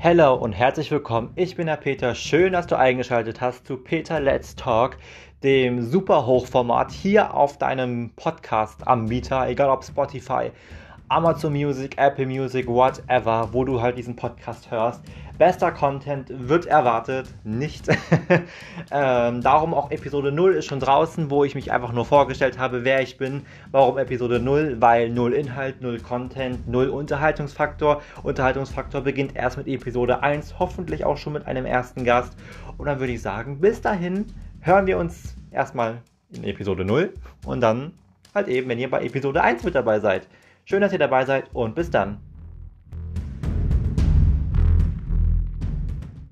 Hello und herzlich willkommen. Ich bin der Peter. Schön, dass du eingeschaltet hast zu Peter Let's Talk, dem super Hochformat hier auf deinem Podcast-Anbieter, egal ob Spotify, Amazon Music, Apple Music, whatever, wo du halt diesen Podcast hörst. Bester Content wird erwartet, nicht. ähm, darum auch Episode 0 ist schon draußen, wo ich mich einfach nur vorgestellt habe, wer ich bin. Warum Episode 0? Weil 0 Inhalt, 0 Content, 0 Unterhaltungsfaktor. Unterhaltungsfaktor beginnt erst mit Episode 1, hoffentlich auch schon mit einem ersten Gast. Und dann würde ich sagen, bis dahin hören wir uns erstmal in Episode 0 und dann halt eben, wenn ihr bei Episode 1 mit dabei seid. Schön, dass ihr dabei seid und bis dann.